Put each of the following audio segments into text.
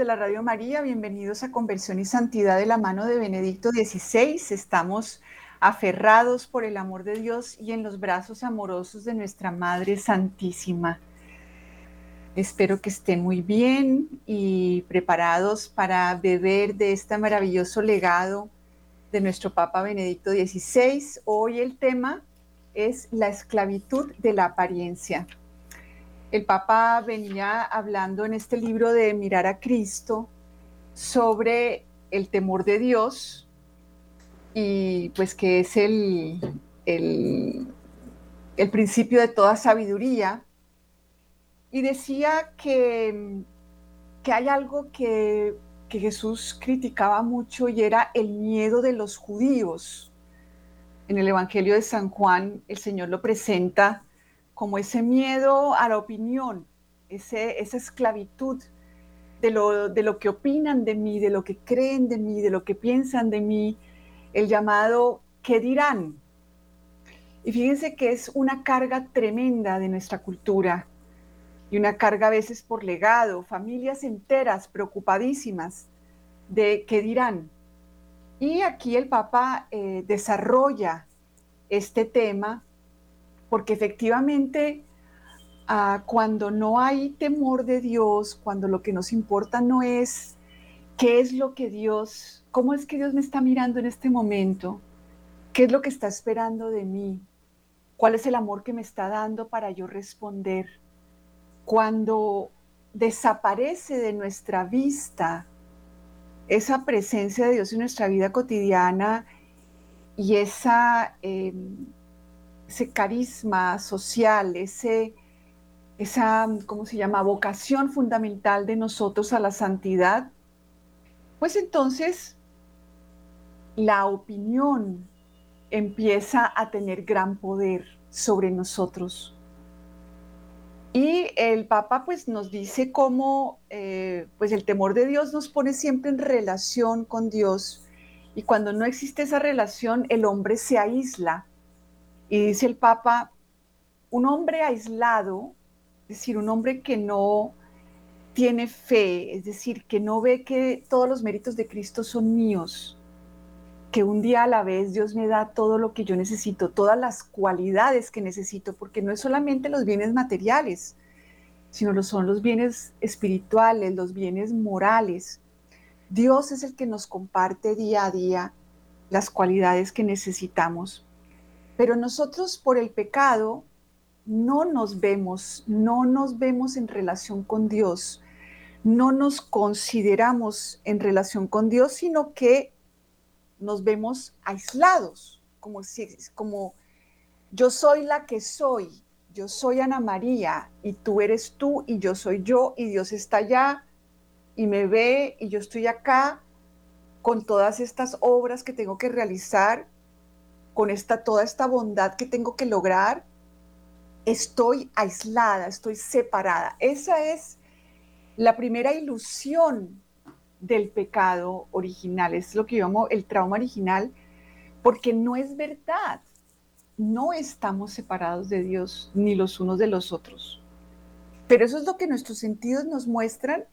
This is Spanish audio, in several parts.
de la Radio María, bienvenidos a Conversión y Santidad de la mano de Benedicto XVI. Estamos aferrados por el amor de Dios y en los brazos amorosos de nuestra Madre Santísima. Espero que estén muy bien y preparados para beber de este maravilloso legado de nuestro Papa Benedicto XVI. Hoy el tema es la esclavitud de la apariencia el Papa venía hablando en este libro de Mirar a Cristo sobre el temor de Dios y pues que es el, el, principio de toda sabiduría. Y decía que, que hay algo que, que Jesús criticaba mucho y era el miedo de los judíos. En el Evangelio de San Juan el Señor lo presenta como ese miedo a la opinión, ese, esa esclavitud de lo, de lo que opinan de mí, de lo que creen de mí, de lo que piensan de mí, el llamado ¿qué dirán? Y fíjense que es una carga tremenda de nuestra cultura y una carga a veces por legado, familias enteras preocupadísimas de qué dirán. Y aquí el Papa eh, desarrolla este tema porque efectivamente ah, cuando no hay temor de Dios, cuando lo que nos importa no es qué es lo que Dios, cómo es que Dios me está mirando en este momento, qué es lo que está esperando de mí, cuál es el amor que me está dando para yo responder. Cuando desaparece de nuestra vista esa presencia de Dios en nuestra vida cotidiana y esa... Em, ese carisma social, ese, esa, ¿cómo se llama?, vocación fundamental de nosotros a la santidad, pues entonces la opinión empieza a tener gran poder sobre nosotros. Y el Papa pues nos dice cómo eh, pues el temor de Dios nos pone siempre en relación con Dios y cuando no existe esa relación el hombre se aísla y dice el Papa, un hombre aislado, es decir, un hombre que no tiene fe, es decir, que no ve que todos los méritos de Cristo son míos, que un día a la vez Dios me da todo lo que yo necesito, todas las cualidades que necesito, porque no es solamente los bienes materiales, sino son los bienes espirituales, los bienes morales. Dios es el que nos comparte día a día las cualidades que necesitamos. Pero nosotros por el pecado no nos vemos, no nos vemos en relación con Dios, no nos consideramos en relación con Dios, sino que nos vemos aislados, como si, como yo soy la que soy, yo soy Ana María y tú eres tú y yo soy yo y Dios está allá y me ve y yo estoy acá con todas estas obras que tengo que realizar con esta, toda esta bondad que tengo que lograr, estoy aislada, estoy separada. Esa es la primera ilusión del pecado original, es lo que yo llamo el trauma original, porque no es verdad. No estamos separados de Dios ni los unos de los otros. Pero eso es lo que nuestros sentidos nos muestran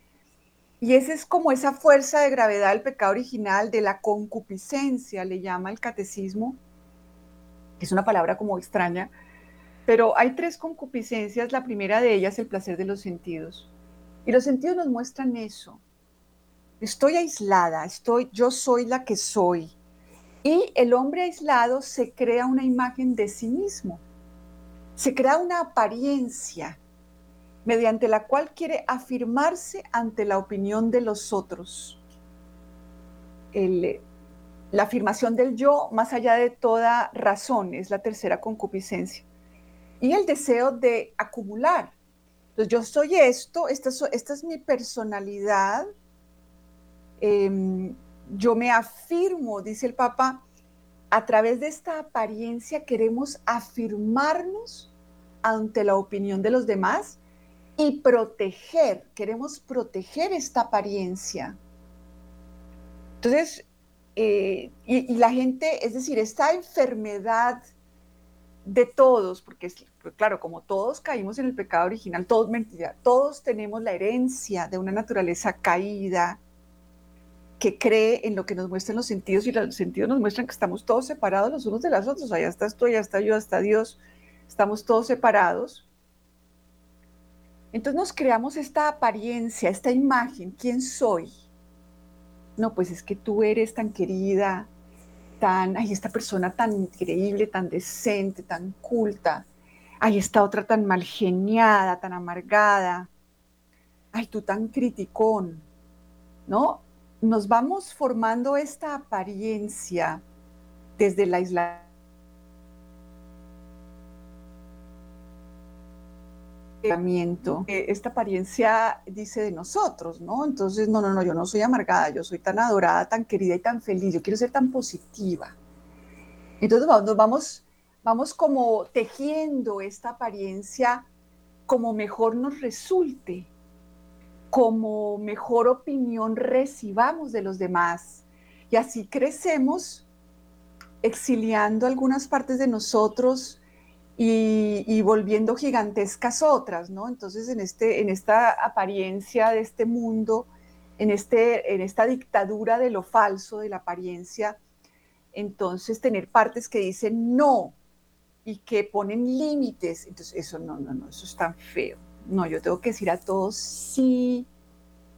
Y esa es como esa fuerza de gravedad del pecado original, de la concupiscencia, le llama el catecismo, es una palabra como extraña, pero hay tres concupiscencias. La primera de ellas, el placer de los sentidos. Y los sentidos nos muestran eso. Estoy aislada, estoy, yo soy la que soy. Y el hombre aislado se crea una imagen de sí mismo. Se crea una apariencia mediante la cual quiere afirmarse ante la opinión de los otros. La afirmación del yo más allá de toda razón es la tercera concupiscencia. Y el deseo de acumular. Entonces yo soy esto, esta, es mi personalidad, em, yo me afirmo, dice el Papa, a través de esta apariencia queremos afirmarnos ante la opinión de los demás y proteger, queremos proteger esta apariencia. Entonces, eh, y, la gente, es decir, esta enfermedad de todos, porque pues claro, como todos caímos en el pecado original, todos mentira, todos tenemos la herencia de una naturaleza caída que cree en lo que nos muestran los sentidos y los sentidos nos muestran que estamos todos separados los unos de los otros, allá estás tú, allá está yo, hasta Dios, estamos todos separados. Entonces nos creamos esta apariencia, esta imagen, ¿quién soy? No, pues es que tú eres tan querida, tan, ay, esta persona tan increíble, tan decente, tan culta. Ay, esta otra tan mal geniada, tan amargada. Ay, tú tan criticón. ¿No? Nos vamos formando esta apariencia desde la isla esta apariencia dice de nosotros, ¿no? Entonces, no, no, no, yo no soy amargada, yo soy tan adorada, tan querida y tan feliz, yo quiero ser tan positiva. Entonces, nos vamos, vamos como tejiendo esta apariencia como mejor nos resulte, como mejor opinión recibamos de los demás. Y así crecemos exiliando algunas partes de nosotros, y, volviendo gigantescas otras, ¿no? Entonces, en, este, en esta apariencia de este mundo, en, este, en esta dictadura de lo falso, de la apariencia, entonces tener partes que dicen no y que ponen límites, entonces eso no, no, no, eso es tan feo. No, yo tengo que decir a todos sí,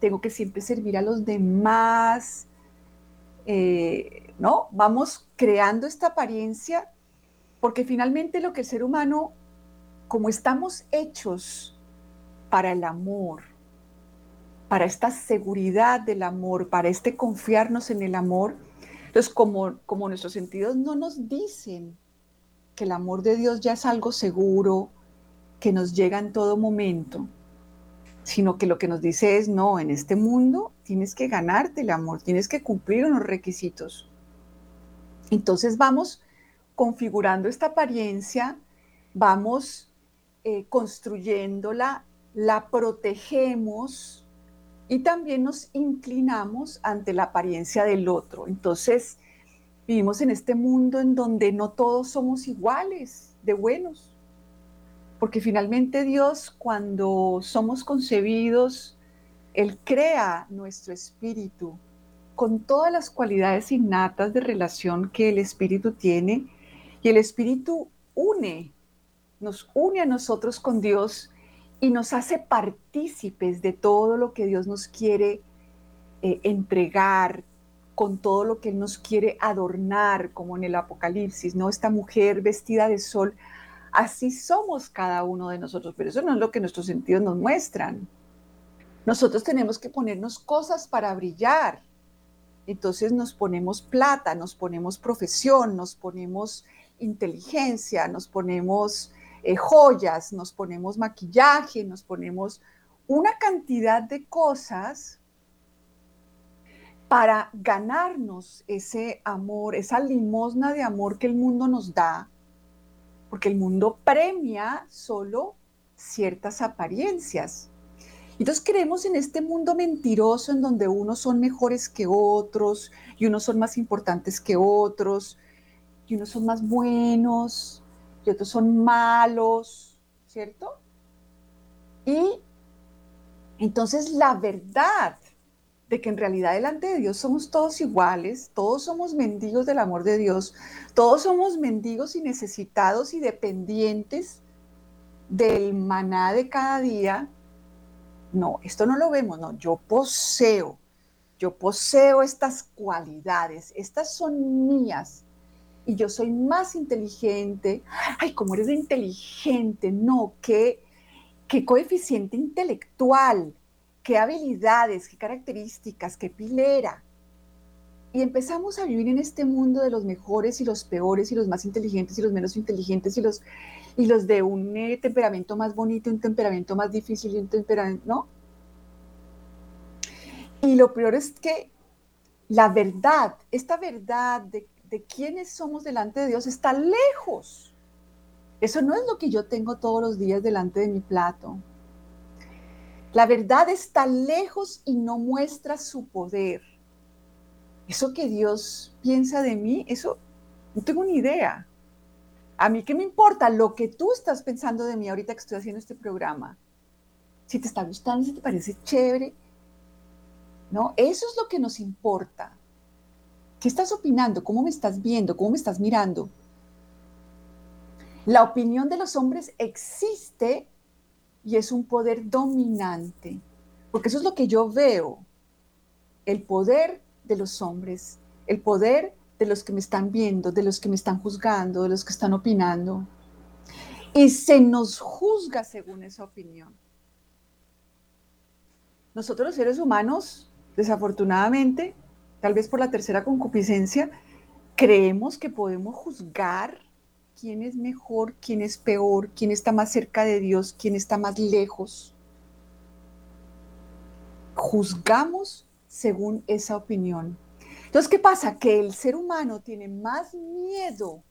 tengo que siempre servir a los demás, eh, ¿no? Vamos creando esta apariencia porque finalmente lo que el ser humano, como estamos hechos para el amor, para esta seguridad del amor, para este confiarnos en el amor, entonces como, como nuestros sentidos no nos dicen que el amor de Dios ya es algo seguro, que nos llega en todo momento, sino que lo que nos dice es, no, en este mundo tienes que ganarte el amor, tienes que cumplir unos requisitos. Entonces vamos configurando esta apariencia, vamos eh, construyéndola, la protegemos y también nos inclinamos ante la apariencia del otro. Entonces, vivimos en este mundo en donde no todos somos iguales de buenos, porque finalmente Dios cuando somos concebidos, Él crea nuestro espíritu con todas las cualidades innatas de relación que el espíritu tiene y el Espíritu une, nos une a nosotros con Dios y nos hace partícipes de todo lo que Dios nos quiere eh, entregar, con todo lo que Él nos quiere adornar, como en el Apocalipsis, ¿no? Esta mujer vestida de sol, así somos cada uno de nosotros, pero eso no es lo que nuestros sentidos nos muestran. Nosotros tenemos que ponernos cosas para brillar. Entonces nos ponemos plata, nos ponemos profesión, nos ponemos inteligencia, nos ponemos eh, joyas, nos ponemos maquillaje, nos ponemos una cantidad de cosas para ganarnos ese amor, esa limosna de amor que el mundo nos da, porque el mundo premia solo ciertas apariencias. Entonces creemos en este mundo mentiroso en donde unos son mejores que otros y unos son más importantes que otros y unos son más buenos y otros son malos, ¿cierto? Y entonces la verdad de que en realidad delante de Dios somos todos iguales, todos somos mendigos del amor de Dios, todos somos mendigos y necesitados y dependientes del maná de cada día. No, esto no lo vemos, no, yo poseo, yo poseo estas cualidades, estas son mías y yo soy más inteligente. Ay, ¿cómo eres inteligente? No, qué, qué coeficiente intelectual qué habilidades, qué características, qué pilera. Y empezamos a vivir en este mundo de los mejores y los peores y los más inteligentes y los menos inteligentes y los, y los de un eh, temperamento más bonito, un temperamento más difícil y un temperamento, ¿no? Y lo peor es que la verdad, esta verdad de, de quiénes somos delante de Dios está lejos. Eso no es lo que yo tengo todos los días delante de mi plato. La verdad está lejos y no muestra su poder. Eso que Dios piensa de mí, eso no tengo ni idea. A mí qué me importa lo que tú estás pensando de mí ahorita que estoy haciendo este programa. Si te está gustando, si te parece chévere. No, eso es lo que nos importa. ¿Qué estás opinando? ¿Cómo me estás viendo? ¿Cómo me estás mirando? La opinión de los hombres existe y es un poder dominante, porque eso es lo que yo veo, el poder de los hombres, el poder de los que me están viendo, de los que me están juzgando, de los que están opinando. Y se nos juzga según esa opinión. Nosotros los seres humanos, desafortunadamente, tal vez por la tercera concupiscencia, creemos que podemos juzgar quién es mejor, quién es peor, quién está más cerca de Dios, quién está más lejos. Juzgamos según esa opinión. Entonces, ¿qué pasa? Que el ser humano tiene más miedo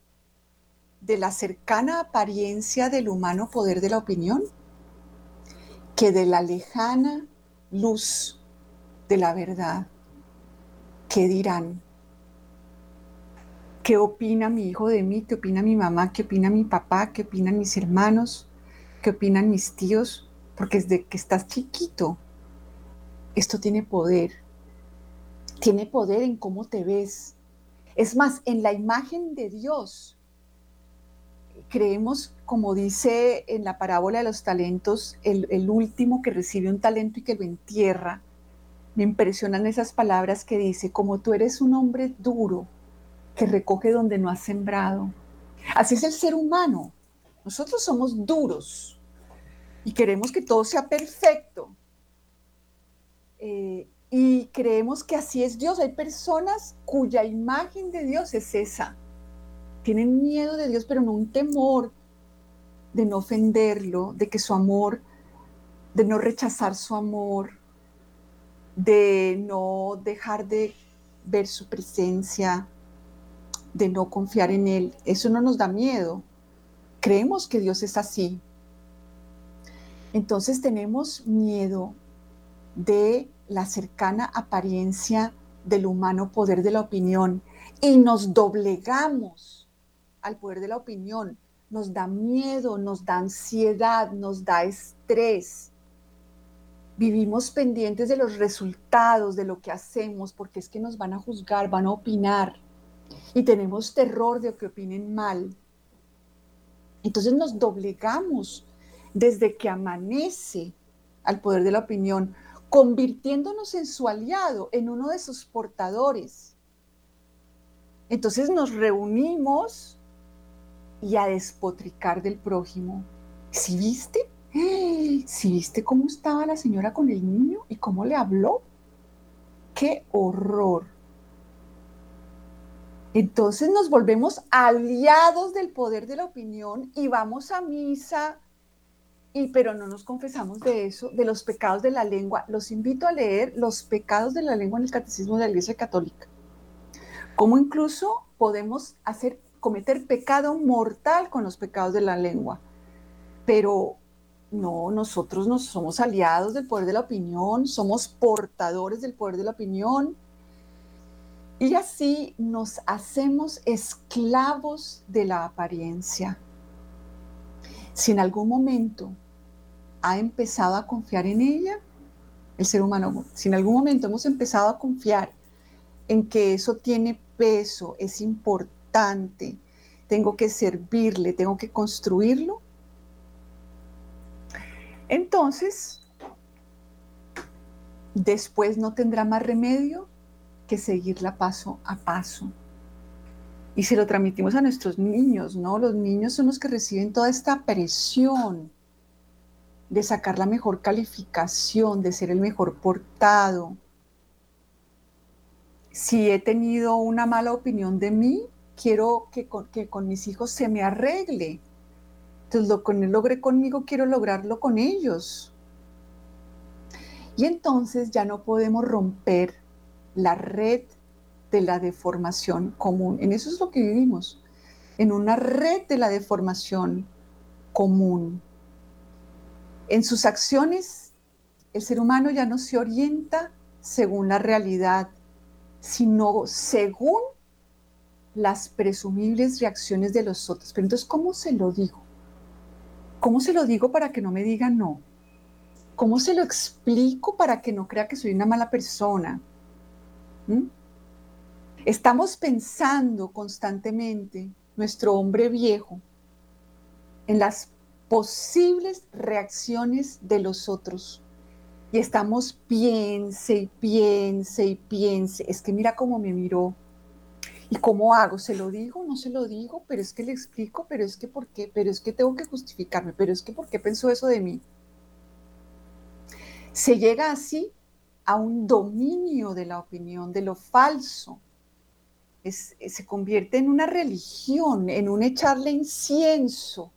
de la cercana apariencia del humano poder de la opinión que de la lejana luz de la verdad. ¿Qué dirán? ¿Qué opina mi hijo de mí? ¿Qué opina mi mamá? ¿Qué opina mi papá? ¿Qué opinan mis hermanos? ¿Qué opinan mis tíos? Porque desde que estás chiquito, esto tiene poder. Tiene poder en cómo te ves. Es más, en la imagen de Dios. Creemos, como dice en la parábola de los talentos, el, el último que recibe un talento y que lo entierra. Me impresionan esas palabras que dice, como tú eres un hombre duro, que recoge donde no ha sembrado. Así es el ser humano. Nosotros somos duros y queremos que todo sea perfecto. Eh, y creemos que así es Dios. Hay personas cuya imagen de Dios es esa. Tienen miedo de Dios, pero no un temor de no ofenderlo, de que su amor, de no rechazar su amor, de no dejar de ver su presencia, de no confiar en Él. Eso no nos da miedo. Creemos que Dios es así. Entonces tenemos miedo de la cercana apariencia del humano poder de la opinión y nos doblegamos al poder de la opinión. Nos da miedo, nos da ansiedad, nos da estrés. Vivimos pendientes de los resultados de lo que hacemos porque es que nos van a juzgar, van a opinar y tenemos terror de que opinen mal. Entonces nos doblegamos desde que amanece al poder de la opinión, convirtiéndonos en su aliado, en uno de sus portadores. Entonces nos reunimos y a despotricar del prójimo. ¿Si viste? ¿Si viste cómo estaba la señora con el niño y cómo le habló? ¡Qué horror! Entonces nos volvemos aliados del poder de la opinión y vamos a misa, y, pero no nos confesamos de eso, de los pecados de la lengua. Los invito a leer los pecados de la lengua en el Catecismo de la Iglesia Católica. Cómo incluso podemos hacer, cometer pecado mortal con los pecados de la lengua. Pero no, nosotros no somos aliados del poder de la opinión, somos portadores del poder de la opinión y así nos hacemos esclavos de la apariencia. Si en algún momento ha empezado a confiar en ella, el ser humano. Si en algún momento hemos empezado a confiar en que eso tiene peso, es importante, tengo que servirle, tengo que construirlo, entonces, después no tendrá más remedio que seguirla paso a paso. Y se lo transmitimos a nuestros niños, ¿no? Los niños son los que reciben toda esta presión de sacar la mejor calificación, de ser el mejor portado. Si he tenido una mala opinión de mí, quiero que con, que con mis hijos se me arregle. Entonces, lo que logré conmigo, quiero lograrlo con ellos. Y entonces ya no podemos romper la red de la deformación común. En eso es lo que vivimos, en una red de la deformación común. En sus acciones, el ser humano ya no se orienta según la realidad, sino según las presumibles reacciones de los otros. Pero entonces, ¿cómo se lo digo? ¿Cómo se lo digo para que no me diga no? ¿Cómo se lo explico para que no crea que soy una mala persona? ¿Mm? Estamos pensando constantemente, nuestro hombre viejo, en las posibles reacciones de los otros. Y estamos piense y piense y piense. Es que mira cómo me miró. ¿Y cómo hago? ¿Se lo digo? ¿No se lo digo? Pero es que le explico, pero es que por qué, pero es que tengo que justificarme, pero es que por qué pensó eso de mí. Se llega así a un dominio de la opinión, de lo falso. se convierte en una religión, en un echarle incienso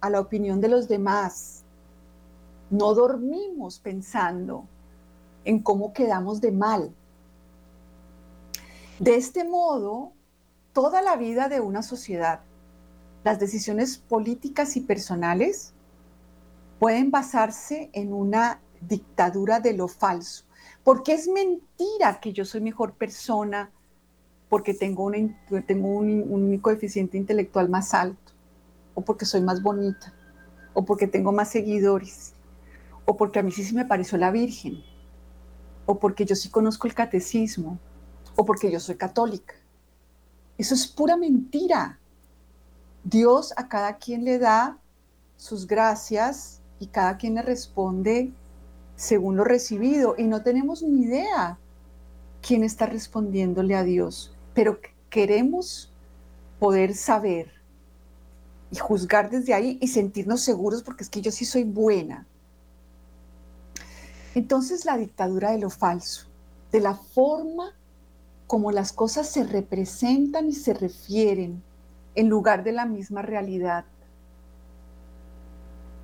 a la opinión de los demás. No dormimos pensando en cómo quedamos de mal. De este modo, toda la vida de una sociedad, las decisiones políticas y personales pueden basarse en una dictadura de lo falso. Porque es mentira que yo soy mejor persona porque tengo, un, coeficiente intelectual más alto o porque soy más bonita, o porque tengo más seguidores, o porque a mí sí, sí me pareció la Virgen, o porque yo sí conozco el catecismo, o porque yo soy católica. Eso es pura mentira. Dios a cada quien le da sus gracias y cada quien le responde según lo recibido y no tenemos ni idea quién está respondiéndole a Dios, pero queremos poder saber y juzgar desde ahí y sentirnos seguros porque es que yo sí soy buena. Entonces la dictadura de lo falso, de la forma como las cosas se representan y se refieren en lugar de la misma realidad.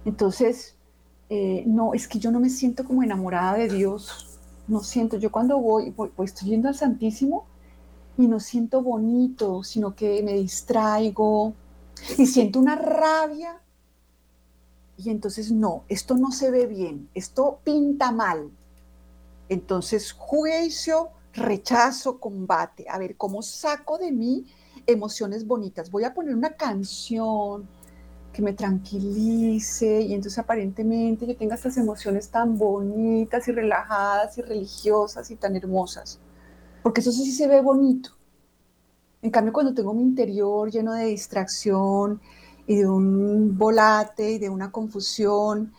Entonces, eh, no, es que yo no me siento como enamorada de Dios. No siento, yo cuando voy, voy, estoy yendo al Santísimo y no siento bonito, sino que me distraigo, y siento una rabia y entonces no, esto no se ve bien, esto pinta mal. Entonces juicio, rechazo, combate. A ver, ¿cómo saco de mí emociones bonitas? Voy a poner una canción que me tranquilice y entonces aparentemente yo tenga estas emociones tan bonitas y relajadas y religiosas y tan hermosas. Porque eso sí se ve bonito. En cambio, cuando tengo mi interior lleno de distracción y de un volate y de una confusión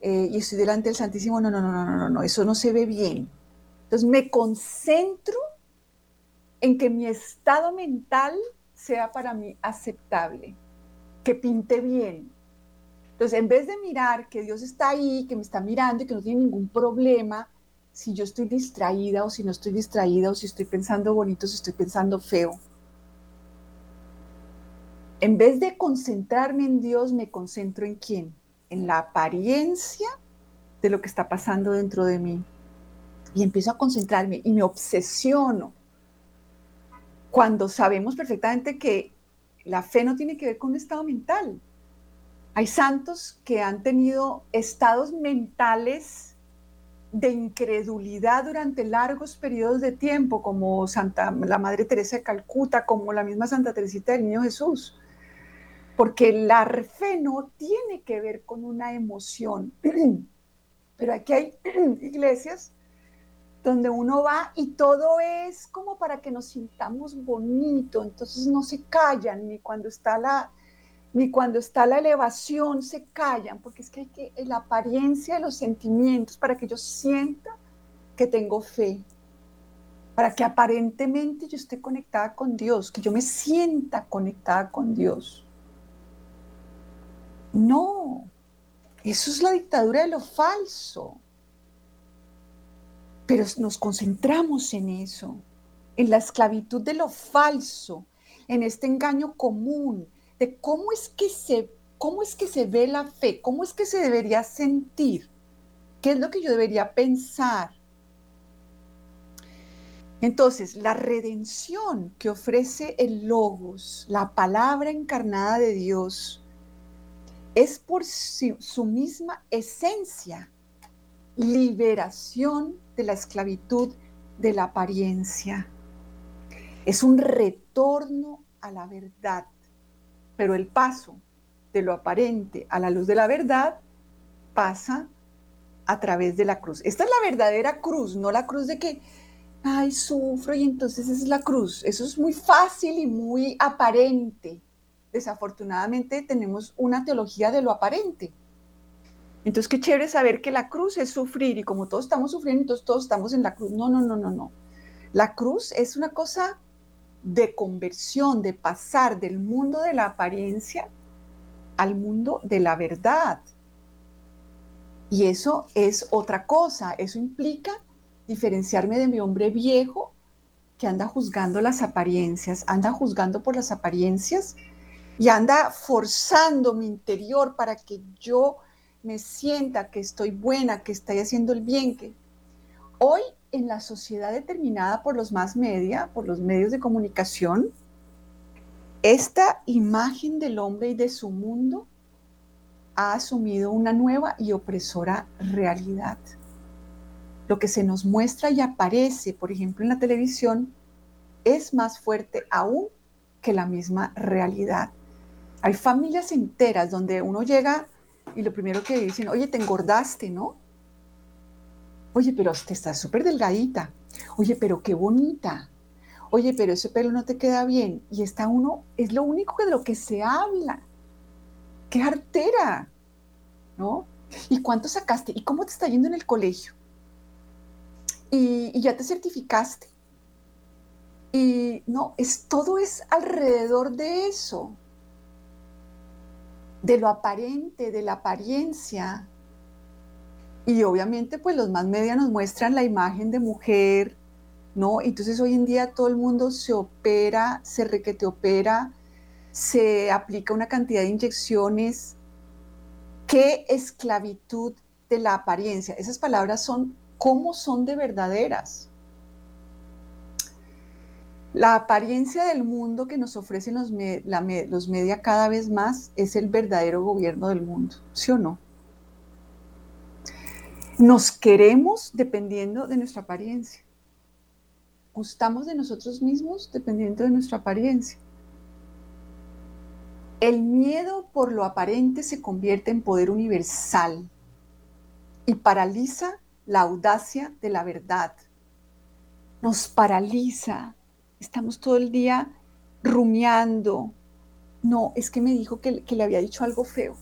eh, y estoy delante del Santísimo, no, no, no, no, no, no, eso no se ve bien. Entonces me concentro en que mi estado mental sea para mí aceptable, que pinte bien. Entonces, en vez de mirar que Dios está ahí, que me está mirando y que no tiene ningún problema, si yo estoy distraída o si no estoy distraída o si estoy pensando bonito, si estoy pensando feo, en vez de concentrarme en Dios, me concentro en quién? En la apariencia de lo que está pasando dentro de mí. Y empiezo a concentrarme y me obsesiono. Cuando sabemos perfectamente que la fe no tiene que ver con un estado mental. Hay santos que han tenido estados mentales de incredulidad durante largos periodos de tiempo, como Santa, la Madre Teresa de Calcuta, como la misma Santa Teresita del Niño Jesús porque la fe no tiene que ver con una emoción, Pero aquí hay iglesias donde uno va y todo es como para que nos sintamos bonito, entonces no se callan ni cuando está la ni cuando está la elevación se callan, porque es que hay que la apariencia de los sentimientos para que yo sienta que tengo fe, para que aparentemente yo esté conectada con Dios, que yo me sienta conectada con Dios. No, eso es la dictadura de lo falso. Pero nos concentramos en eso, en la esclavitud de lo falso, en este engaño común de cómo es que se cómo es que se ve la fe, cómo es que se debería sentir, qué es lo que yo debería pensar. Entonces, la redención que ofrece el Logos, la palabra encarnada de Dios, es por su misma esencia liberación de la esclavitud de la apariencia. Es un retorno a la verdad, pero el paso de lo aparente a la luz de la verdad pasa a través de la cruz. Esta es la verdadera cruz, no la cruz de que, ay, sufro y entonces es la cruz. Eso es muy fácil y muy aparente. Desafortunadamente tenemos una teología de lo aparente. Entonces, qué chévere saber que la cruz es sufrir y como todos estamos sufriendo, entonces todos estamos en la cruz. No, no, no, no, no. La cruz es una cosa de conversión, de pasar del mundo de la apariencia al mundo de la verdad. Y eso es otra cosa. Eso implica diferenciarme de mi hombre viejo que anda juzgando las apariencias, anda juzgando por las apariencias y anda forzando mi interior para que yo me sienta que estoy buena, que estoy haciendo el bien, que hoy en la sociedad determinada por los más media, por los medios de comunicación, esta imagen del hombre y de su mundo ha asumido una nueva y opresora realidad. Lo que se nos muestra y aparece, por ejemplo, en la televisión, es más fuerte aún que la misma realidad. Hay familias enteras donde uno llega y lo primero que dicen, oye, te engordaste, ¿no? Oye, pero te estás súper delgadita. Oye, pero qué bonita. Oye, pero ese pelo no te queda bien. Y está uno, es lo único de lo que se habla. ¡Qué artera! ¿No? ¿Y cuánto sacaste? ¿Y cómo te está yendo en el colegio? ¿Y, y ya te certificaste? Y no, es, todo es alrededor de eso de lo aparente, de la apariencia. Y obviamente pues los más medios nos muestran la imagen de mujer, ¿no? Entonces hoy en día todo el mundo se opera, se requete opera, se aplica una cantidad de inyecciones. ¿Qué esclavitud de la apariencia? Esas palabras son cómo son de verdaderas. La apariencia del mundo que nos ofrecen los, los media cada vez más es el verdadero gobierno del mundo, ¿sí o no? Nos queremos dependiendo de nuestra apariencia. Gustamos de nosotros mismos dependiendo de nuestra apariencia. El miedo por lo aparente se convierte en poder universal y paraliza la audacia de la verdad. Nos paraliza, estamos todo el día rumiando. No, es que me dijo que, le había dicho algo feo.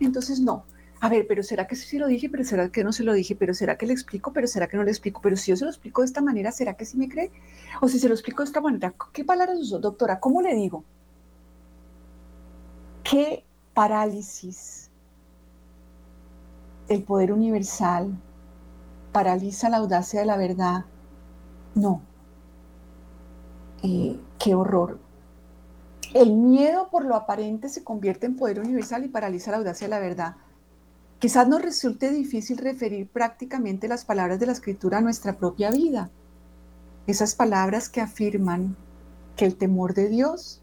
Entonces, no. A ver, pero ¿será que sí lo dije? ¿Pero será que no se lo dije? ¿Pero será que le explico? ¿Pero será que no le explico? Pero si yo se lo explico de esta manera, ¿será que sí me cree? O si se lo explico de esta manera, ¿qué palabras usó, doctora? ¿Cómo le digo? ¿Qué parálisis? El poder universal paraliza la audacia de la verdad. No, qué horror. El miedo por lo aparente se convierte en poder universal y paraliza la audacia de la verdad. Quizás nos resulte difícil referir prácticamente las palabras de la escritura a nuestra propia vida. Esas palabras que afirman que el temor de Dios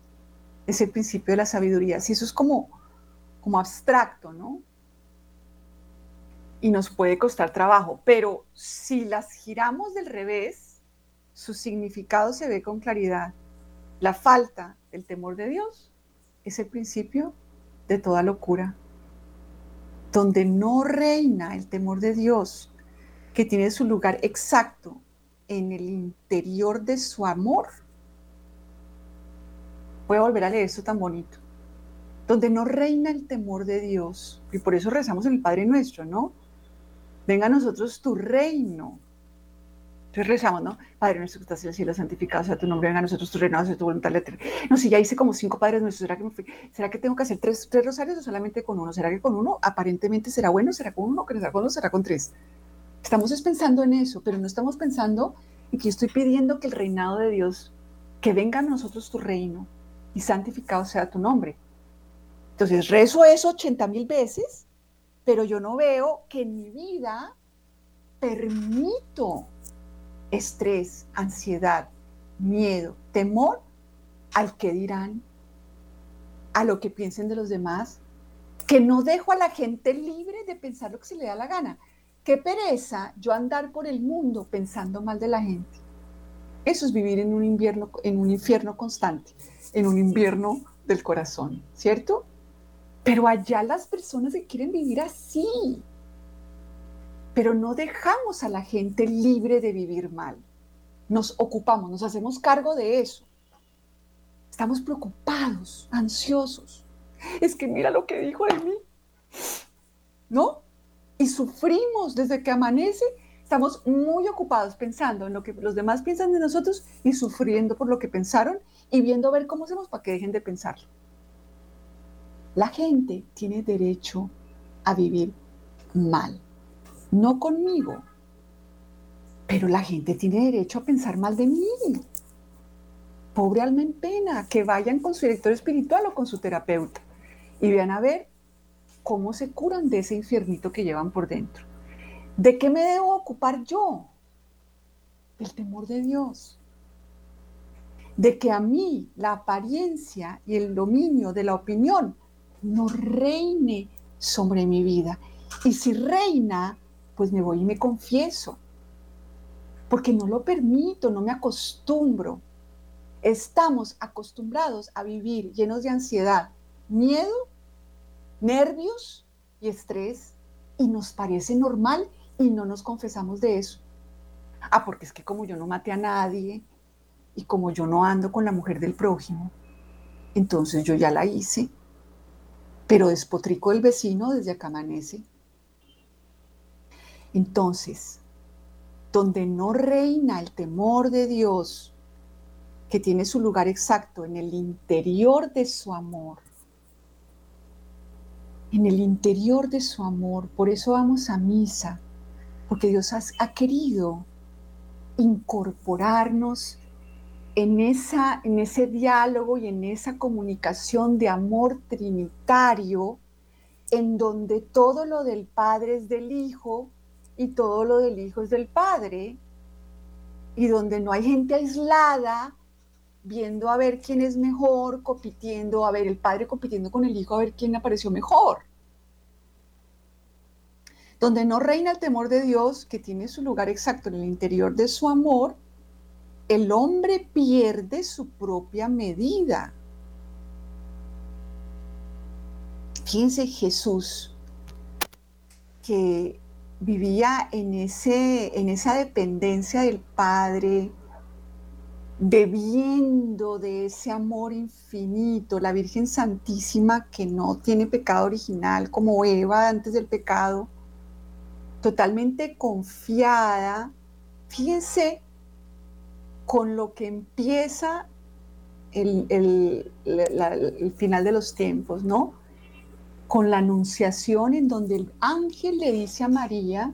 es el principio de la sabiduría. Si eso es como, como abstracto, ¿no? Y nos puede costar trabajo, pero si las giramos del revés, su significado se ve con claridad. La falta del temor de Dios es el principio de toda locura. donde no reina el temor de Dios, que tiene su lugar exacto en el interior de su amor. Voy a volver a leer esto tan bonito. Donde no reina el temor de Dios, y por eso rezamos en el Padre Nuestro, ¿no? Venga a nosotros tu reino. Entonces rezamos, ¿no? Padre nuestro que estás en el cielo, santificado sea tu nombre, venga a nosotros tu reino, sea tu voluntad. No, si ya hice como cinco Padres nuestros, ¿será que, ¿será que tengo que hacer tres, tres rosarios o solamente con uno? ¿Será que con uno aparentemente será bueno? ¿Será con uno? ¿Será con uno? ¿Será con tres? Estamos pensando en eso, pero no estamos pensando en que estoy pidiendo que el reinado de Dios, que venga a nosotros tu reino y santificado sea tu nombre. Entonces rezo eso 80 mil veces, pero yo no veo que en mi vida permito estrés, ansiedad, miedo, temor al que dirán, a lo que piensen de los demás, que no dejo a la gente libre de pensar lo que se le da la gana. Qué pereza yo andar por el mundo pensando mal de la gente. Eso es vivir en un invierno, en un infierno constante, en un invierno del corazón, ¿cierto? Pero allá las personas que quieren vivir así. Pero no dejamos a la gente libre de vivir mal. Nos ocupamos, nos hacemos cargo de eso. Estamos preocupados, ansiosos. Es que mira lo que dijo de mí. ¿No? y sufrimos desde que amanece. Estamos muy ocupados pensando en lo que los demás piensan de nosotros y sufriendo por lo que pensaron y viendo a ver cómo hacemos para que dejen de pensarlo. La gente tiene derecho a vivir mal, no conmigo, pero la gente tiene derecho a pensar mal de mí. Pobre alma en pena, que vayan con su director espiritual o con su terapeuta y vean a ver cómo se curan de ese infiernito que llevan por dentro. ¿De qué me debo ocupar yo? Del temor de Dios. De que a mí la apariencia y el dominio de la opinión no reine sobre mi vida. Y si reina, pues me voy y me confieso. Porque no lo permito, no me acostumbro. Estamos acostumbrados a vivir llenos de ansiedad, miedo nervios y estrés y nos parece normal y no nos confesamos de eso. Ah, porque es que como yo no maté a nadie y como yo no ando con la mujer del prójimo, entonces yo ya la hice, pero despotrico el vecino desde acá amanece. Entonces, donde no reina el temor de Dios, que tiene su lugar exacto en el interior de su amor, en el interior de su amor. Por eso vamos a misa, porque Dios ha, querido incorporarnos en, esa, en ese diálogo y en esa comunicación de amor trinitario, en donde todo lo del Padre es del Hijo y todo lo del Hijo es del Padre, y donde no hay gente aislada viendo a ver quién es mejor, compitiendo, a ver el padre compitiendo con el hijo, a ver quién apareció mejor. Donde no reina el temor de Dios, que tiene su lugar exacto en el interior de su amor, el hombre pierde su propia medida. Fíjense Jesús, que vivía en, ese, en esa dependencia del Padre, bebiendo de ese amor infinito, la Virgen Santísima que no tiene pecado original como Eva antes del pecado, totalmente confiada, fíjense con lo que empieza el, el, final de los tiempos, ¿no? Con la anunciación en donde el ángel le dice a María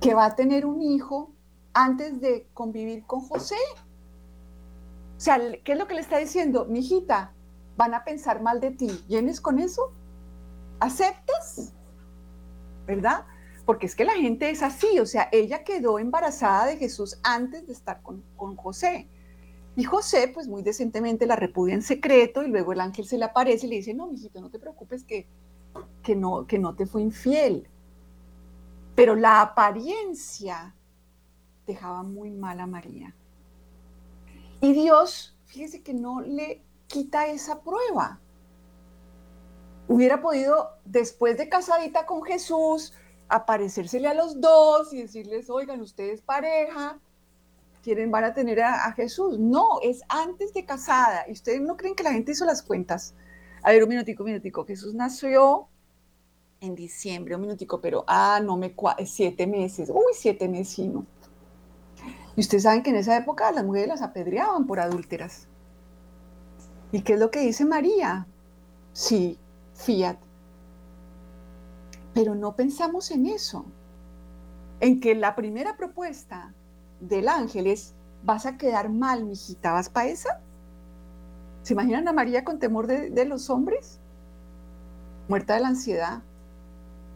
que va a tener un hijo antes de convivir con José. O sea, ¿qué es lo que le está diciendo? Mi hijita, van a pensar mal de ti. ¿Vienes con eso? ¿Aceptas? ¿Verdad? Porque es que la gente es así. O sea, ella quedó embarazada de Jesús antes de estar con, José. Y José, pues muy decentemente la repudia en secreto y luego el ángel se le aparece y le dice, no, mijito, no te preocupes que, que, no, que no te fue infiel. Pero la apariencia dejaba muy mal a María. Y Dios, fíjese que no le quita esa prueba. hubiera podido, después de casadita con Jesús, aparecérsele a los dos y decirles, oigan, ustedes pareja, quieren, van a tener a, Jesús. No, es antes de casada. Y ustedes no creen que la gente hizo las cuentas. A ver, un minutico, un minutico. Jesús nació en diciembre, un minutico, pero, ah, no me siete meses. Uy, siete meses, no. Y ustedes saben que en esa época las mujeres las apedreaban por adúlteras. ¿Y qué es lo que dice María? Sí, fiat. Pero no pensamos en eso, en que la primera propuesta del ángel es, vas a quedar mal, mijita, ¿vas para esa? ¿Se imaginan a María con temor de, de los hombres? Muerta de la ansiedad.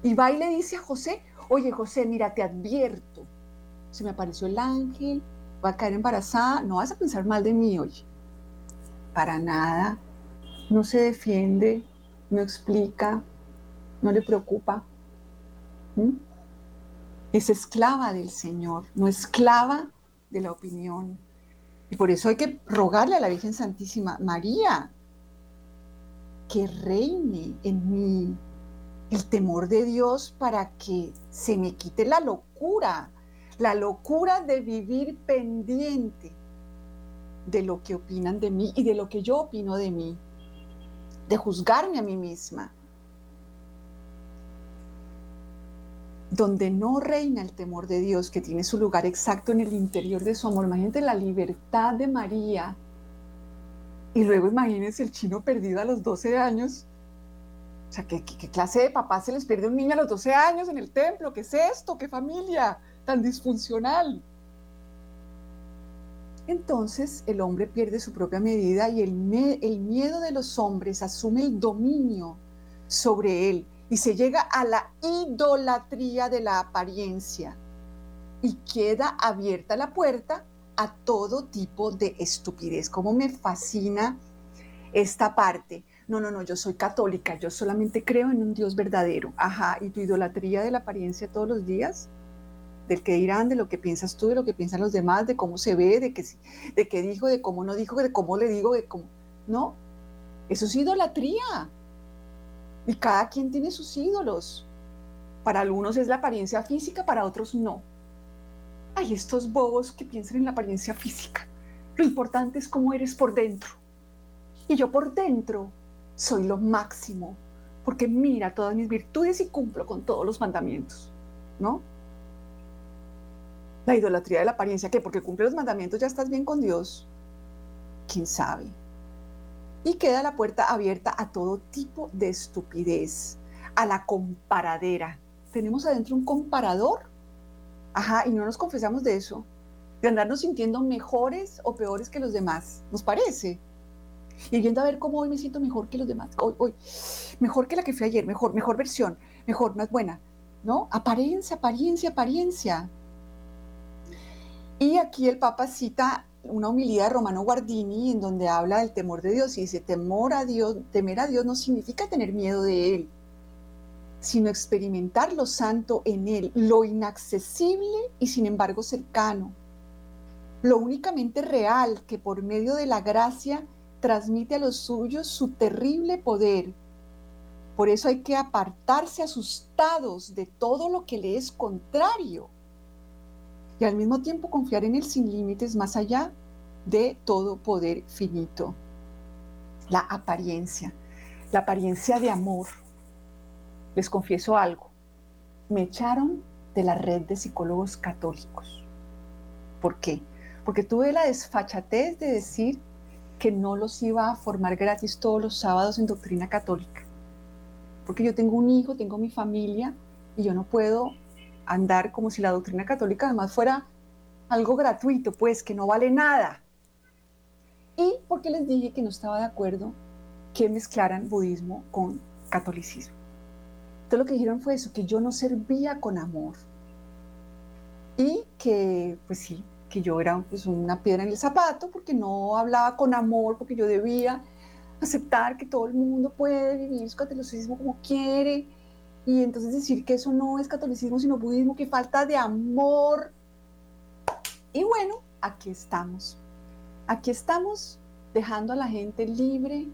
Y va y le dice a José, oye José, mira, te advierto, se me apareció el ángel, va a caer embarazada, no vas a pensar mal de mí, oye. Para nada, no se defiende, no explica, no le preocupa. Es esclava del Señor, no esclava de la opinión. Y por eso hay que rogarle a la Virgen Santísima, María, que reine en mí el temor de Dios para que se me quite la locura, la locura de vivir pendiente de lo que opinan de mí y de lo que yo opino de mí, de juzgarme a mí misma. Donde no reina el temor de Dios, que tiene su lugar exacto en el interior de su amor. Imagínate la libertad de María. Y luego imagínense el chino perdido a los 12 años. O sea, ¿qué, ¿qué, clase de papá se les pierde un niño a los 12 años en el templo? ¿Qué es esto? ¿Qué familia tan disfuncional? Entonces el hombre pierde su propia medida y el miedo de los hombres asume el dominio sobre él y se llega a la idolatría de la apariencia y queda abierta la puerta a todo tipo de estupidez. Como me fascina esta parte. No, no, no, yo soy católica, yo solamente creo en un Dios verdadero. Ajá, y tu idolatría de la apariencia todos los días, del que dirán, de lo que piensas tú, de lo que piensan los demás, de cómo se ve, de qué de qué dijo, de cómo no dijo, de cómo le digo, de cómo... No, eso es idolatría. Y cada quien tiene sus ídolos. Para algunos es la apariencia física, para otros no. Hay estos bobos que piensan en la apariencia física. Lo importante es cómo eres por dentro. Y yo por dentro soy lo máximo, porque mira todas mis virtudes y cumplo con todos los mandamientos, ¿no? La idolatría de la apariencia, ¿qué? Porque cumple los mandamientos ya estás bien con Dios. ¿Quién sabe? Y queda la puerta abierta a todo tipo de estupidez, a la comparadera. Tenemos adentro un comparador, ajá, y no nos confesamos de eso, de andarnos sintiendo mejores o peores que los demás, ¿nos parece? Y viendo a ver cómo hoy me siento mejor que los demás, hoy, hoy, mejor que la que fui ayer, mejor, mejor versión, mejor, más buena, ¿no? Apariencia, apariencia, apariencia. Y aquí el Papa cita una humildad de Romano Guardini en donde habla del temor de Dios y dice, temor a Dios, temer a Dios no significa tener miedo de Él, sino experimentar lo santo en Él, lo inaccesible y sin embargo cercano, lo únicamente real que por medio de la gracia transmite a los suyos su terrible poder. Por eso hay que apartarse asustados de todo lo que le es contrario y al mismo tiempo confiar en Él sin límites más allá de todo poder finito. La apariencia, la apariencia de amor. Les confieso algo, me echaron de la red de psicólogos católicos. ¿Por qué? Porque tuve la desfachatez de decir que no los iba a formar gratis todos los sábados en doctrina católica. Porque yo tengo un hijo, tengo mi familia y yo no puedo andar como si la doctrina católica además fuera algo gratuito, pues que no vale nada. Y porque les dije que no estaba de acuerdo que mezclaran budismo con catolicismo. Entonces lo que dijeron fue eso, que yo no servía con amor. Y que, pues sí, que yo era pues, una piedra en el zapato porque no hablaba con amor, porque yo debía aceptar que todo el mundo puede vivir su catolicismo como quiere y entonces decir que eso no es catolicismo, sino budismo, que falta de amor. Y bueno, aquí estamos. Aquí estamos dejando a la gente libre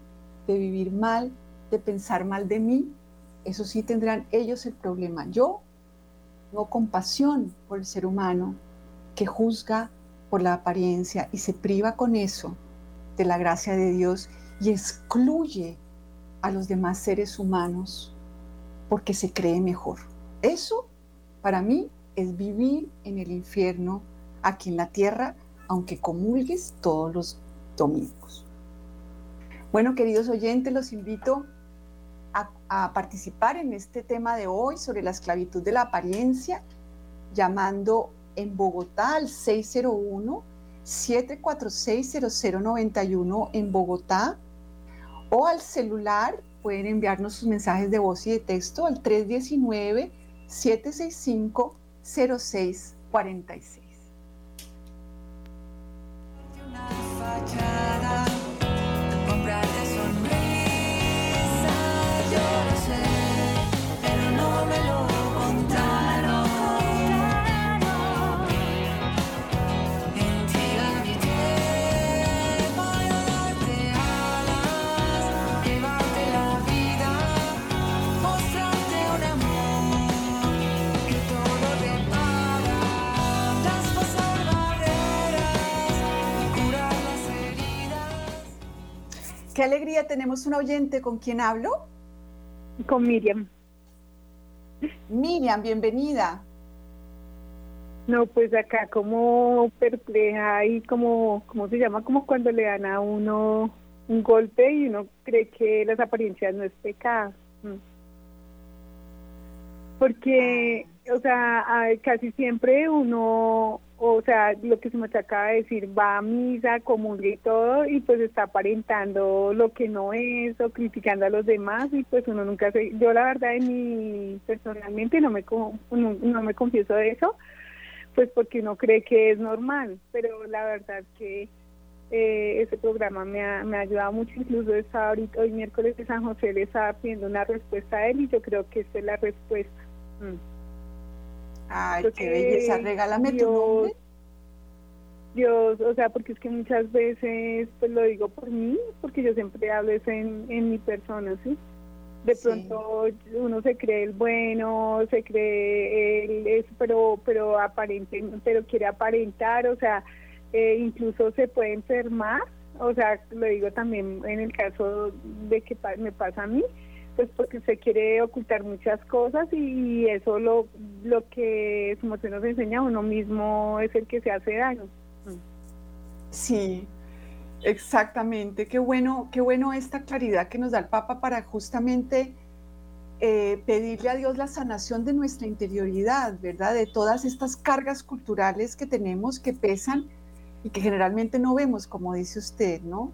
de vivir mal de pensar mal de mí, eso sí tendrán ellos el problema. Yo no compasión por el ser humano que juzga por la apariencia y se priva con eso de la gracia de Dios y excluye a los demás seres humanos porque se cree mejor. Eso para mí es vivir en el infierno aquí en la tierra, aunque comulgues todos los domingos. Bueno, queridos oyentes, los invito a, participar en este tema de hoy sobre la esclavitud de la apariencia, llamando en Bogotá al 601 7460091 en Bogotá o al celular pueden enviarnos sus mensajes de voz y de texto al 319 765 0646. Qué alegría, tenemos un oyente con quien hablo. Con Miriam. Miriam, bienvenida. No, pues acá como perpleja y como, ¿cómo se llama? Como cuando le dan a uno un golpe y uno cree que las apariencias no es pecado. Mm. Porque, o sea, casi siempre uno o sea, lo que se me acaba de decir, va a misa, comulga y todo, y pues está aparentando lo que no es, o criticando a los demás, y pues uno nunca se, yo la verdad en mi, personalmente no me, no, me confieso de eso, pues porque uno cree que es normal, pero la verdad que eh, ese programa me ha, me ha ayudado mucho, incluso estaba ahorita, hoy miércoles de San José le estaba pidiendo una respuesta a él, y yo creo que esa es la respuesta. Mm. Ay, qué belleza. Regálame Dios, tu nombre. Dios, o sea, porque es que muchas veces, pues lo digo por mí, porque yo siempre hablo eso en, en mi persona, ¿sí? De pronto uno se cree el bueno, se cree el eso, pero, pero aparente, pero quiere aparentar, o sea, eh, incluso se puede enfermar, o sea, lo digo también en el caso de que me pasa a mí, pues porque se quiere ocultar muchas cosas y eso lo, lo que como se nos enseña uno mismo es el que se hace daño. Sí, exactamente. Qué bueno, qué bueno esta claridad que nos da el Papa para justamente eh, pedirle a Dios la sanación de nuestra interioridad, ¿verdad? De todas estas cargas culturales que tenemos que pesan y que generalmente no vemos, como dice usted, ¿no?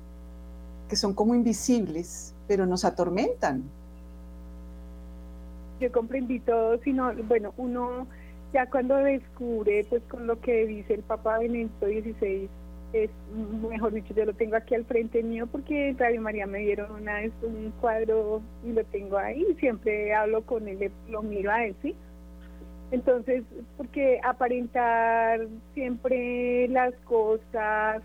Que son como invisibles, pero nos atormentan yo comprendí todo, sino, bueno, uno ya cuando descubre, pues con lo que dice el Papa Benedicto XVI, es, mejor dicho, yo lo tengo aquí al frente mío porque Radio María me dieron una vez un cuadro y lo tengo ahí, siempre hablo con él, lo miro a él, ¿sí? Entonces, porque aparentar siempre las cosas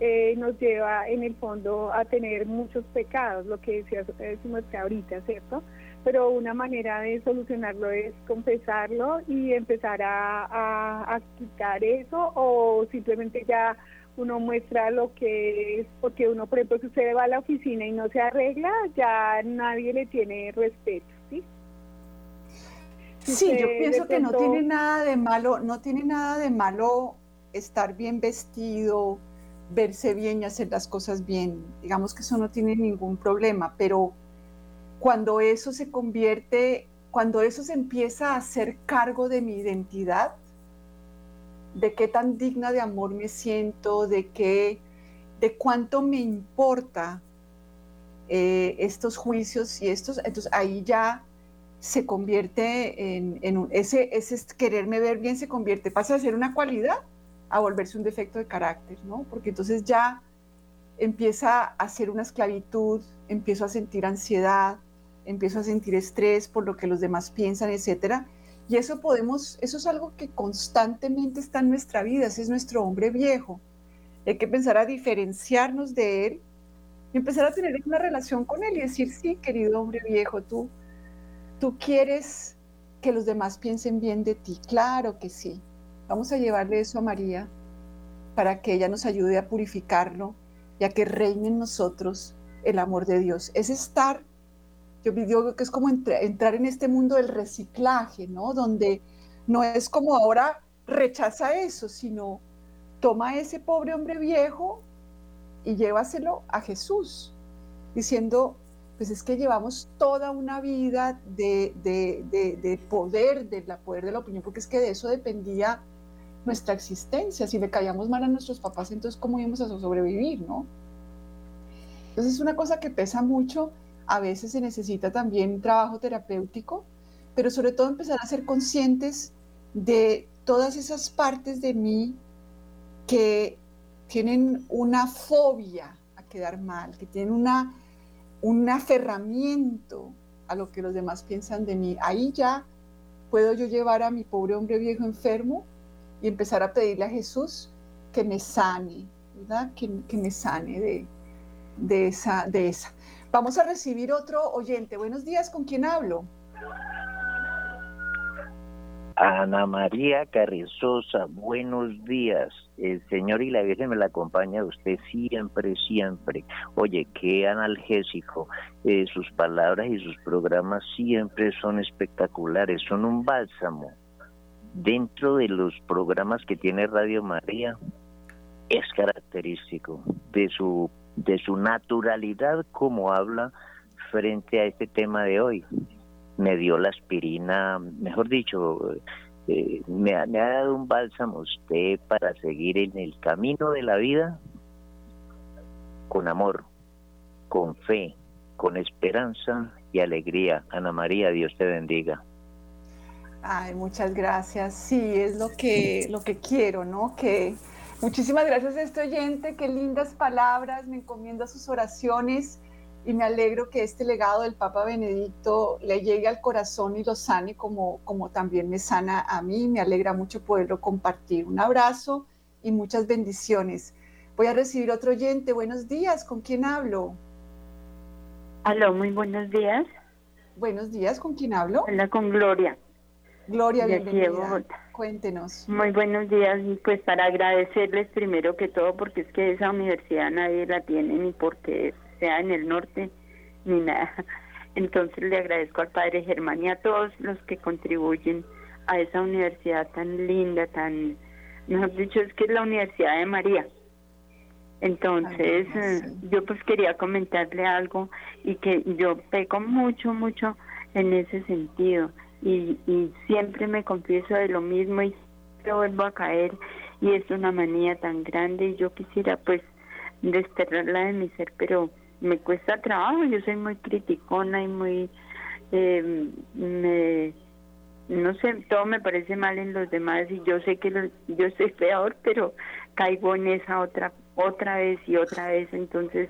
eh, nos lleva en el fondo a tener muchos pecados, lo que decía que ahorita, ¿cierto? Pero una manera de solucionarlo es confesarlo y empezar a, quitar eso o simplemente ya uno muestra lo que es, porque uno, por ejemplo, si usted va a la oficina y no se arregla, ya nadie le tiene respeto, ¿sí? sí, yo pienso que no tiene nada de malo, no tiene nada de malo estar bien vestido, verse bien y hacer las cosas bien. Digamos que eso no tiene ningún problema, pero cuando eso se convierte, cuando eso se empieza a hacer cargo de mi identidad, de qué tan digna de amor me siento, de qué, de cuánto me importa eh, estos juicios y estos, entonces ahí ya se convierte en, en ese, ese quererme ver bien se convierte, pasa de ser una cualidad a volverse un defecto de carácter, ¿no? Porque entonces ya empieza a ser una esclavitud, empiezo a sentir ansiedad, empiezo a sentir estrés por lo que los demás piensan, etcétera. Y eso podemos, eso es algo que constantemente está en nuestra vida, ese es nuestro hombre viejo. Hay que pensar a diferenciarnos de él y empezar a tener una relación con Él y decir, sí, querido hombre viejo, tú, tú quieres que los demás piensen bien de ti. Claro que sí. Vamos a llevarle eso a María para que ella nos ayude a purificarlo y a que reine en nosotros el amor de Dios. Es estar, yo digo que es como entrar en este mundo del reciclaje, ¿no? Donde no es como ahora rechaza eso, sino toma ese pobre hombre viejo y llévaselo a Jesús, diciendo, pues es que llevamos toda una vida de, de, poder, de la poder de la opinión, porque es que de eso dependía nuestra existencia. Si le caíamos mal a nuestros papás, entonces ¿cómo íbamos a sobrevivir, no? Entonces es una cosa que pesa mucho, a veces se necesita también trabajo terapéutico, pero sobre todo empezar a ser conscientes de todas esas partes de mí que tienen una fobia a quedar mal, que tienen una, un aferramiento a lo que los demás piensan de mí. Ahí ya puedo yo llevar a mi pobre hombre viejo enfermo y empezar a pedirle a Jesús que me sane, ¿verdad? Que, me sane de, de, esa, de esa. Vamos a recibir otro oyente. Buenos días, ¿con quién hablo? Ana María Carrizosa, buenos días. El Señor y la Virgen me la acompaña usted siempre, siempre. Oye, qué analgésico. Eh, sus palabras y sus programas siempre son espectaculares, son un bálsamo. Dentro de los programas que tiene Radio María, es característico de su, de su naturalidad como habla frente a este tema de hoy me dio la aspirina, mejor dicho, eh, me, ha, dado un bálsamo usted para seguir en el camino de la vida con amor, con fe, con esperanza y alegría. Ana María, Dios te bendiga. Ay, muchas gracias. Sí, es lo que, lo que quiero, ¿no? Que muchísimas gracias a este oyente, qué lindas palabras, me encomiendo a sus oraciones y me alegro que este legado del Papa Benedicto le llegue al corazón y lo sane como, como también me sana a mí. Me alegra mucho poderlo compartir. Un abrazo y muchas bendiciones. Voy a recibir otro oyente. Buenos días. ¿Con quién hablo? Aló, muy buenos días. Buenos días. ¿Con quién hablo? Hola, con Gloria. Gloria, bienvenida. Cuéntenos. Muy buenos días. Y pues para agradecerles primero que todo, porque es que esa universidad nadie la tiene ni porque sea en el norte ni nada. Entonces le agradezco al padre Germán y a todos los que contribuyen a esa universidad tan linda, tan, mejor dicho, es que es la Universidad de María. Entonces, eh, yo pues quería comentarle algo y que yo peco mucho, mucho en ese sentido y, y siempre me confieso de lo mismo y vuelvo a caer y es una manía tan grande y yo quisiera pues desterrarla de mi ser, pero me cuesta trabajo, yo soy muy criticona y muy, eh, me, no sé, todo me parece mal en los demás y yo sé que yo soy peor, pero caigo en esa otra, otra vez y otra vez, entonces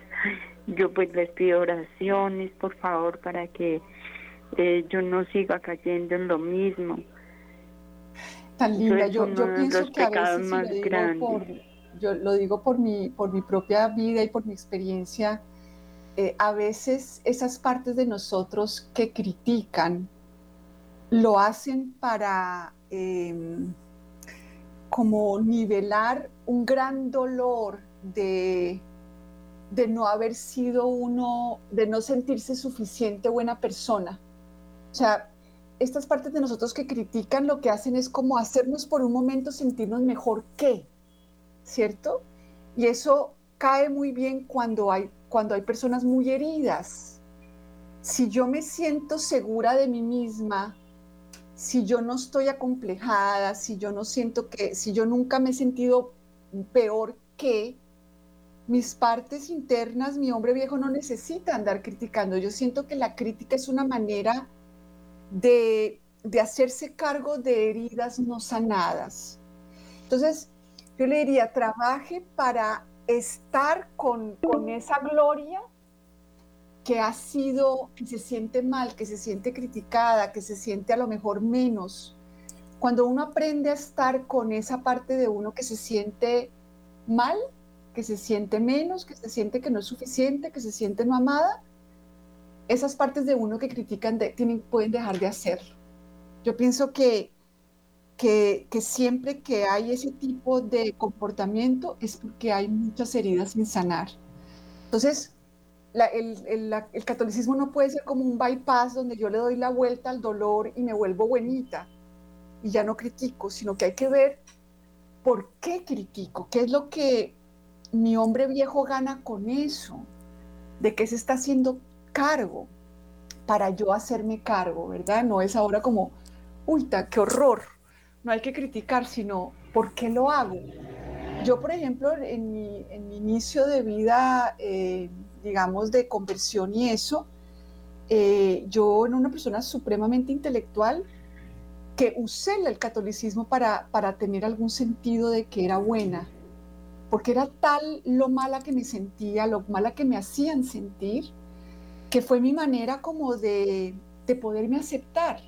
yo pues les pido oraciones, por favor, para que eh, yo no siga cayendo en lo mismo. Tan linda, yo, yo pienso que a veces, más lo digo yo lo digo por mi, por mi propia vida y por mi experiencia, eh, a veces esas partes de nosotros que critican lo hacen para em, como nivelar un gran dolor de, de no haber sido uno, de no sentirse suficiente buena persona. O sea, estas partes de nosotros que critican lo que hacen es como hacernos por un momento sentirnos mejor que, ¿cierto? Y eso cae muy bien cuando hay cuando hay personas muy heridas. Si yo me siento segura de mí misma, si yo no estoy acomplejada, si yo no siento que, si yo nunca me he sentido peor que, mis partes internas, mi hombre viejo no necesita andar criticando. Yo siento que la crítica es una manera de, de hacerse cargo de heridas no sanadas. Entonces, yo le diría, trabaje para estar con, esa gloria que ha sido, que se siente mal, que se siente criticada, que se siente a lo mejor menos. Cuando uno aprende a estar con esa parte de uno que se siente mal, que se siente menos, que se siente que no es suficiente, que se siente no amada, esas partes de uno que critican tienen, pueden dejar de hacerlo. Yo pienso que, que, siempre que hay ese tipo de comportamiento es porque hay muchas heridas sin sanar. Entonces, el, el, catolicismo no puede ser como un bypass donde yo le doy la vuelta al dolor y me vuelvo buenita y ya no critico, sino que hay que ver por qué critico, qué es lo que mi hombre viejo gana con eso, de qué se está haciendo cargo para yo hacerme cargo, ¿verdad? No es ahora como, uy, qué horror, no hay que criticar, sino por qué lo hago. Yo, por ejemplo, en mi, inicio de vida, eh, digamos, de conversión y eso, eh, yo en una persona supremamente intelectual, que usé el catolicismo para, para tener algún sentido de que era buena, porque era tal lo mala que me sentía, lo mala que me hacían sentir, que fue mi manera como de, de poderme aceptar.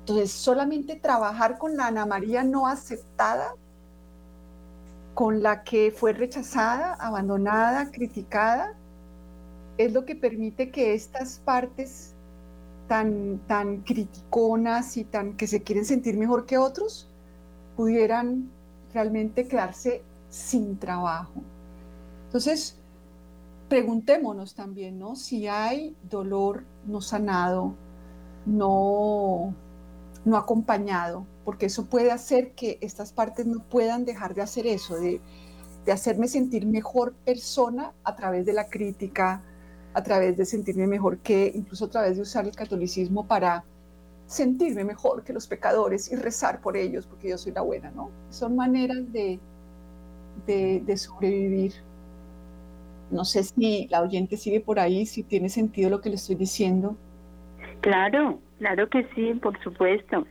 Entonces, solamente trabajar con la Ana María no aceptada, con la que fue rechazada, abandonada, criticada, es lo que permite que estas partes tan, tan criticonas y tan que se quieren sentir mejor que otros, pudieran realmente quedarse sin trabajo. Entonces, preguntémonos también, ¿no? Si hay dolor no sanado, no, no acompañado, porque eso puede hacer que estas partes no puedan dejar de hacer eso, de, de hacerme sentir mejor persona a través de la crítica, a través de sentirme mejor que, incluso a través de usar el catolicismo para sentirme mejor que los pecadores y rezar por ellos, porque yo soy la buena, ¿no? Son maneras de, de, sobrevivir. No sé si la oyente sigue por ahí, si tiene sentido lo que le estoy diciendo. Claro, claro que sí, por supuesto.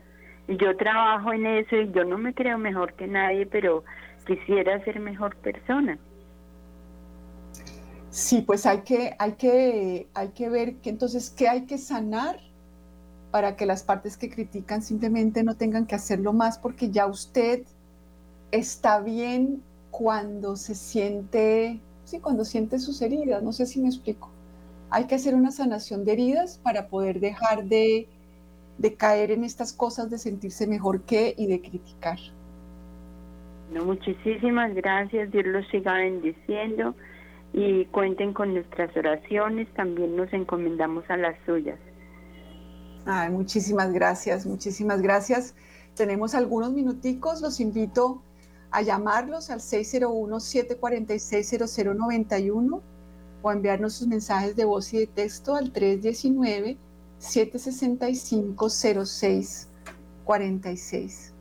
Yo trabajo en eso y yo no me creo mejor que nadie, pero quisiera ser mejor persona. Sí, pues hay que, hay que, hay que ver que entonces qué hay que sanar para que las partes que critican simplemente no tengan que hacerlo más porque ya usted está bien cuando se siente, sí, cuando siente sus heridas, no sé si me explico. Hay que hacer una sanación de heridas para poder dejar de, de caer en estas cosas de sentirse mejor que y de criticar. No, muchísimas gracias, Dios los siga bendiciendo y cuenten con nuestras oraciones, también nos encomendamos a las suyas. Ay, muchísimas gracias, muchísimas gracias. Tenemos algunos minuticos, los invito a llamarlos al 601-746-0091 o a enviarnos sus mensajes de voz y de texto al 319-765-0646.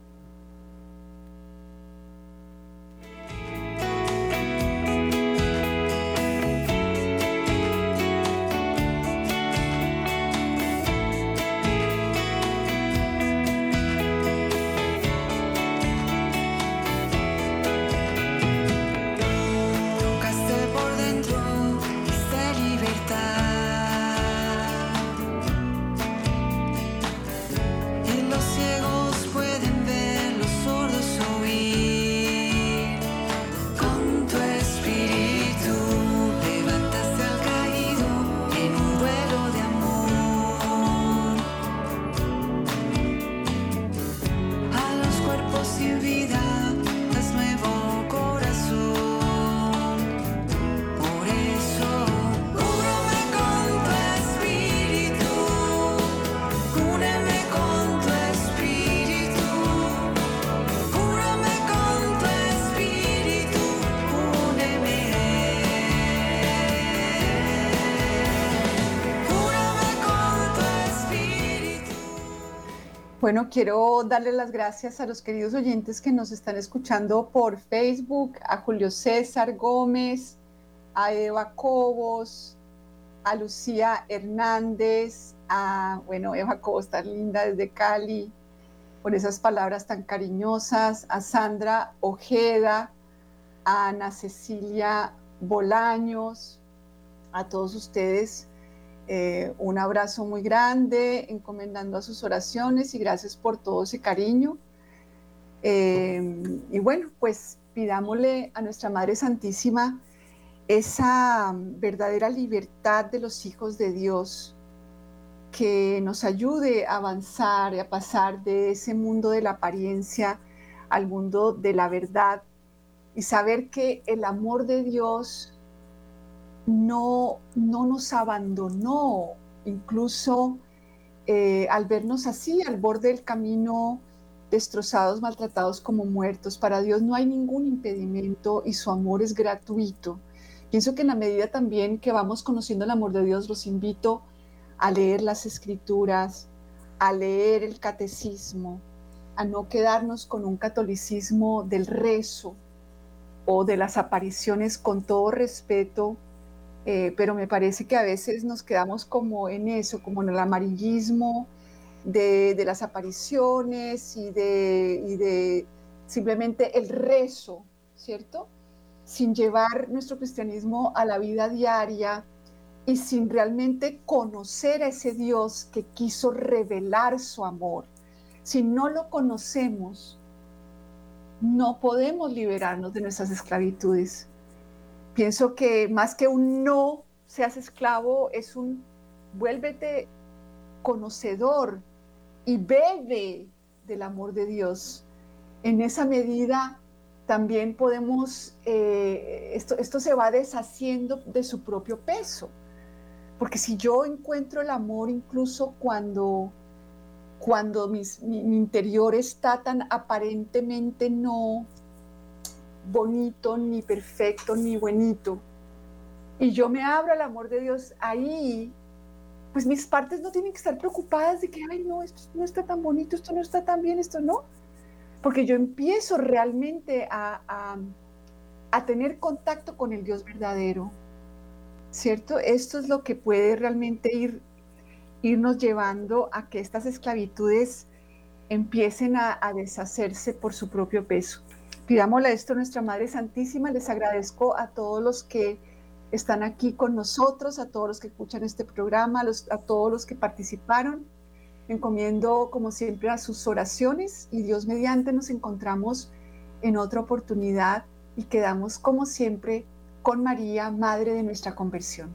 Bueno, quiero darle las gracias a los queridos oyentes que nos están escuchando por Facebook, a Julio César Gómez, a Eva Cobos, a Lucía Hernández, a, bueno, Eva Cobos tan linda desde Cali, por esas palabras tan cariñosas, a Sandra Ojeda, a Ana Cecilia Bolaños, a todos ustedes eh, un abrazo muy grande, encomendando a sus oraciones y gracias por todo ese cariño. Eh, y bueno, pues pidámosle a nuestra Madre Santísima esa verdadera libertad de los hijos de Dios, que nos ayude a avanzar y a pasar de ese mundo de la apariencia al mundo de la verdad y saber que el amor de Dios no, no nos abandonó, incluso eh, al vernos así, al borde del camino, destrozados, maltratados como muertos. Para Dios no hay ningún impedimento y su amor es gratuito. Pienso que en la medida también que vamos conociendo el amor de Dios, los invito a leer las escrituras, a leer el catecismo, a no quedarnos con un catolicismo del rezo o de las apariciones con todo respeto, eh, pero me parece que a veces nos quedamos como en eso, como en el amarillismo de, las apariciones y de, y de simplemente el rezo, ¿cierto? Sin llevar nuestro cristianismo a la vida diaria y sin realmente conocer a ese Dios que quiso revelar su amor. Si no lo conocemos, no podemos liberarnos de nuestras esclavitudes. Pienso que más que un no seas esclavo, es un vuélvete conocedor y bebe del amor de Dios. En esa medida también podemos, eh, esto, esto se va deshaciendo de su propio peso. Porque si yo encuentro el amor incluso cuando, cuando mi, mi, interior está tan aparentemente no bonito, ni perfecto, ni buenito. Y yo me abro al amor de Dios ahí, pues mis partes no tienen que estar preocupadas de que, ay, no, esto no está tan bonito, esto no está tan bien, esto no. Porque yo empiezo realmente a, a, tener contacto con el Dios verdadero, ¿cierto? Esto es lo que puede realmente ir, irnos llevando a que estas esclavitudes empiecen a deshacerse por su propio peso. Pidámosle esto a nuestra Madre Santísima. Les agradezco a todos los que están aquí con nosotros, a todos los que escuchan este programa, a, a todos los que participaron. Encomiendo, como siempre, a sus oraciones y Dios mediante nos encontramos en otra oportunidad y quedamos, como siempre, con María, Madre de nuestra conversión.